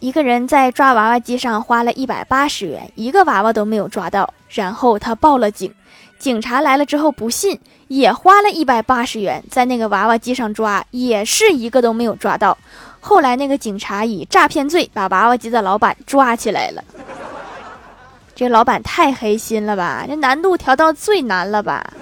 一个人在抓娃娃机上花了一百八十元一个娃娃都没有抓到然后他报了警。警察来了之后不信也花了一百八十元在那个娃娃机上抓也是一个都没有抓到。后来那个警察以诈骗罪把娃娃机的老板抓起来了。这老板太黑心了吧这难度调到最难了吧。